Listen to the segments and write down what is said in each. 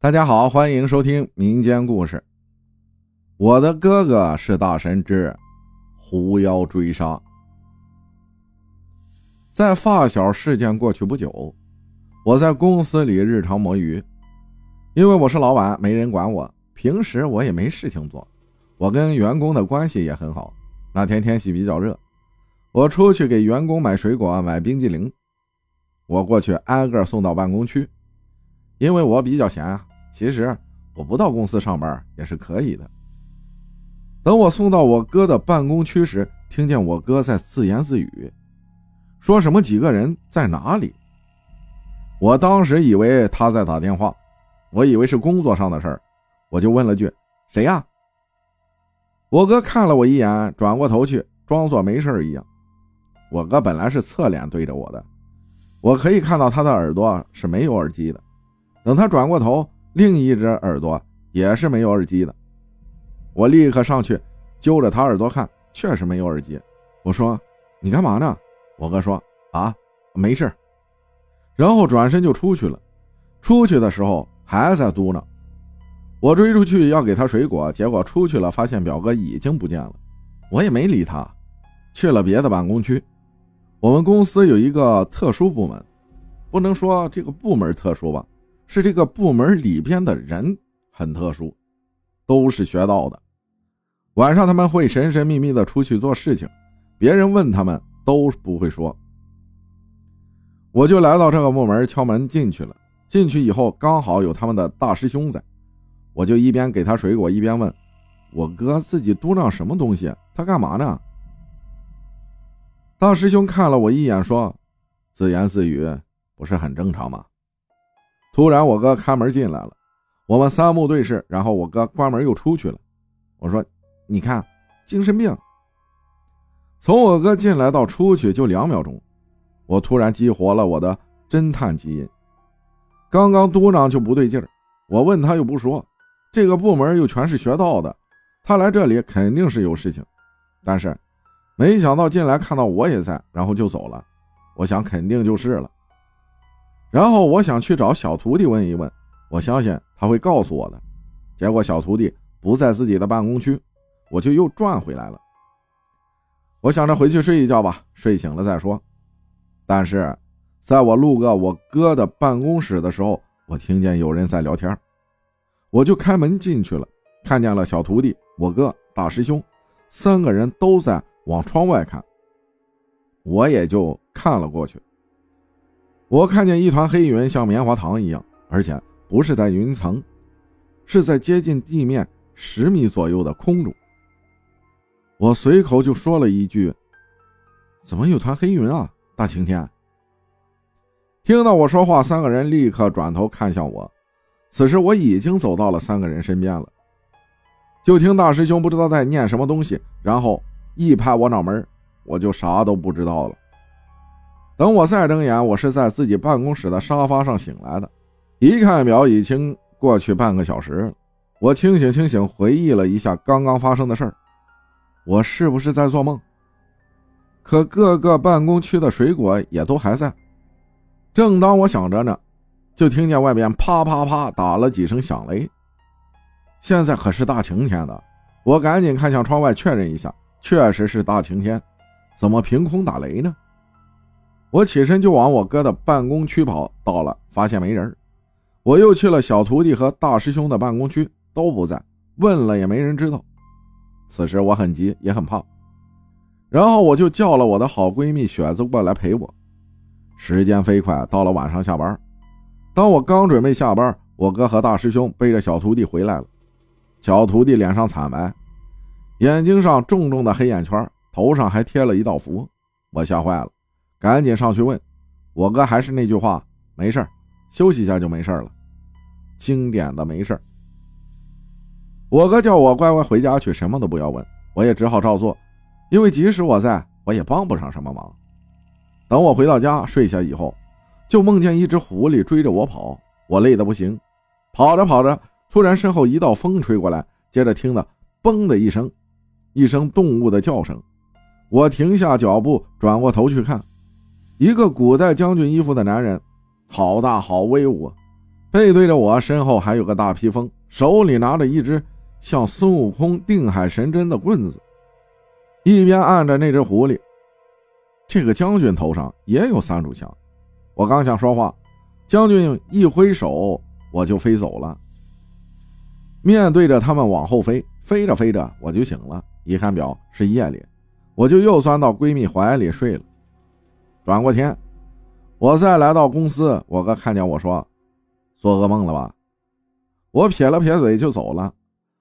大家好，欢迎收听民间故事。我的哥哥是大神之狐妖追杀。在发小事件过去不久，我在公司里日常摸鱼，因为我是老板，没人管我。平时我也没事情做，我跟员工的关系也很好。那天天气比较热，我出去给员工买水果、买冰激凌，我过去挨个送到办公区，因为我比较闲啊。其实我不到公司上班也是可以的。等我送到我哥的办公区时，听见我哥在自言自语，说什么几个人在哪里。我当时以为他在打电话，我以为是工作上的事儿，我就问了句：“谁呀？”我哥看了我一眼，转过头去，装作没事一样。我哥本来是侧脸对着我的，我可以看到他的耳朵是没有耳机的。等他转过头。另一只耳朵也是没有耳机的，我立刻上去揪着他耳朵看，确实没有耳机。我说：“你干嘛呢？”我哥说：“啊，没事。”然后转身就出去了。出去的时候还在嘟囔。我追出去要给他水果，结果出去了发现表哥已经不见了，我也没理他，去了别的办公区。我们公司有一个特殊部门，不能说这个部门特殊吧。是这个部门里边的人很特殊，都是学道的。晚上他们会神神秘秘的出去做事情，别人问他们都不会说。我就来到这个部门敲门进去了。进去以后刚好有他们的大师兄在，我就一边给他水果一边问：“我哥自己嘟囔什么东西？他干嘛呢？”大师兄看了我一眼说：“自言自语不是很正常吗？”突然，我哥开门进来了，我们三目对视，然后我哥关门又出去了。我说：“你看，精神病。”从我哥进来到出去就两秒钟，我突然激活了我的侦探基因。刚刚嘟囔就不对劲儿，我问他又不说，这个部门又全是学道的，他来这里肯定是有事情。但是没想到进来看到我也在，然后就走了。我想肯定就是了。然后我想去找小徒弟问一问，我相信他会告诉我的。结果小徒弟不在自己的办公区，我就又转回来了。我想着回去睡一觉吧，睡醒了再说。但是在我路过我哥的办公室的时候，我听见有人在聊天，我就开门进去了，看见了小徒弟、我哥、大师兄三个人都在往窗外看，我也就看了过去。我看见一团黑云，像棉花糖一样，而且不是在云层，是在接近地面十米左右的空中。我随口就说了一句：“怎么有团黑云啊，大晴天？”听到我说话，三个人立刻转头看向我。此时我已经走到了三个人身边了，就听大师兄不知道在念什么东西，然后一拍我脑门，我就啥都不知道了。等我再睁眼，我是在自己办公室的沙发上醒来的。一看表，已经过去半个小时了。我清醒清醒，回忆了一下刚刚发生的事儿。我是不是在做梦？可各个办公区的水果也都还在。正当我想着呢，就听见外边啪啪啪打了几声响雷。现在可是大晴天的，我赶紧看向窗外确认一下，确实是大晴天。怎么凭空打雷呢？我起身就往我哥的办公区跑，到了发现没人，我又去了小徒弟和大师兄的办公区，都不在，问了也没人知道。此时我很急也很怕，然后我就叫了我的好闺蜜雪子过来陪我。时间飞快，到了晚上下班，当我刚准备下班，我哥和大师兄背着小徒弟回来了。小徒弟脸上惨白，眼睛上重重的黑眼圈，头上还贴了一道符，我吓坏了。赶紧上去问，我哥还是那句话，没事休息一下就没事了。经典的没事我哥叫我乖乖回家去，什么都不要问，我也只好照做，因为即使我在，我也帮不上什么忙。等我回到家睡下以后，就梦见一只狐狸追着我跑，我累得不行，跑着跑着，突然身后一道风吹过来，接着听了“嘣”的一声，一声动物的叫声，我停下脚步，转过头去看。一个古代将军衣服的男人，好大好威武，背对着我，身后还有个大披风，手里拿着一只像孙悟空定海神针的棍子，一边按着那只狐狸。这个将军头上也有三炷香。我刚想说话，将军一挥手，我就飞走了。面对着他们往后飞，飞着飞着我就醒了。一看表是夜里，我就又钻到闺蜜怀里睡了。转过天，我再来到公司，我哥看见我说。做噩梦了吧？我撇了撇嘴就走了。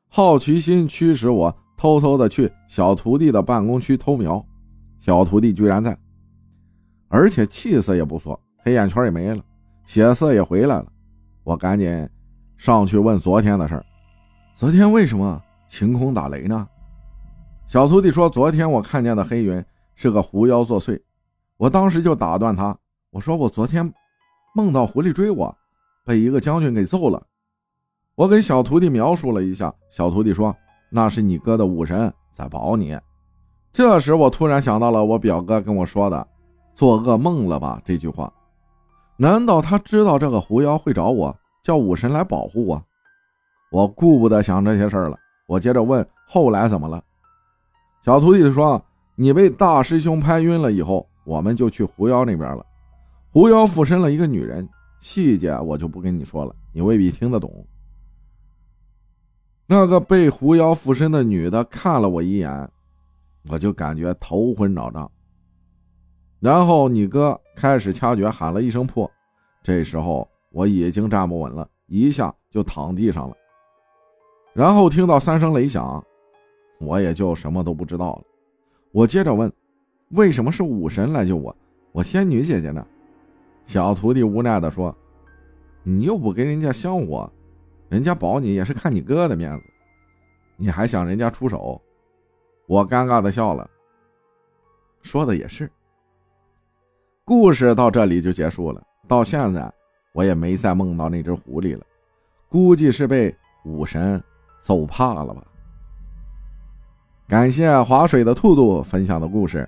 好奇心驱使我偷偷的去小徒弟的办公区偷瞄，小徒弟居然在，而且气色也不错，黑眼圈也没了，血色也回来了。我赶紧上去问昨天的事儿。昨天为什么晴空打雷呢？小徒弟说：“昨天我看见的黑云是个狐妖作祟。”我当时就打断他，我说：“我昨天梦到狐狸追我。”被一个将军给揍了，我给小徒弟描述了一下，小徒弟说那是你哥的武神在保你。这时我突然想到了我表哥跟我说的“做噩梦了吧”这句话，难道他知道这个狐妖会找我，叫武神来保护我？我顾不得想这些事儿了，我接着问后来怎么了。小徒弟说你被大师兄拍晕了以后，我们就去狐妖那边了，狐妖附身了一个女人。细节我就不跟你说了，你未必听得懂。那个被狐妖附身的女的看了我一眼，我就感觉头昏脑胀。然后你哥开始掐诀，喊了一声“破”，这时候我已经站不稳了，一下就躺地上了。然后听到三声雷响，我也就什么都不知道了。我接着问：“为什么是武神来救我？我仙女姐姐呢？”小徒弟无奈地说：“你又不给人家香火，人家保你也是看你哥的面子，你还想人家出手？”我尴尬的笑了。说的也是。故事到这里就结束了。到现在我也没再梦到那只狐狸了，估计是被武神揍怕了吧。感谢划水的兔兔分享的故事，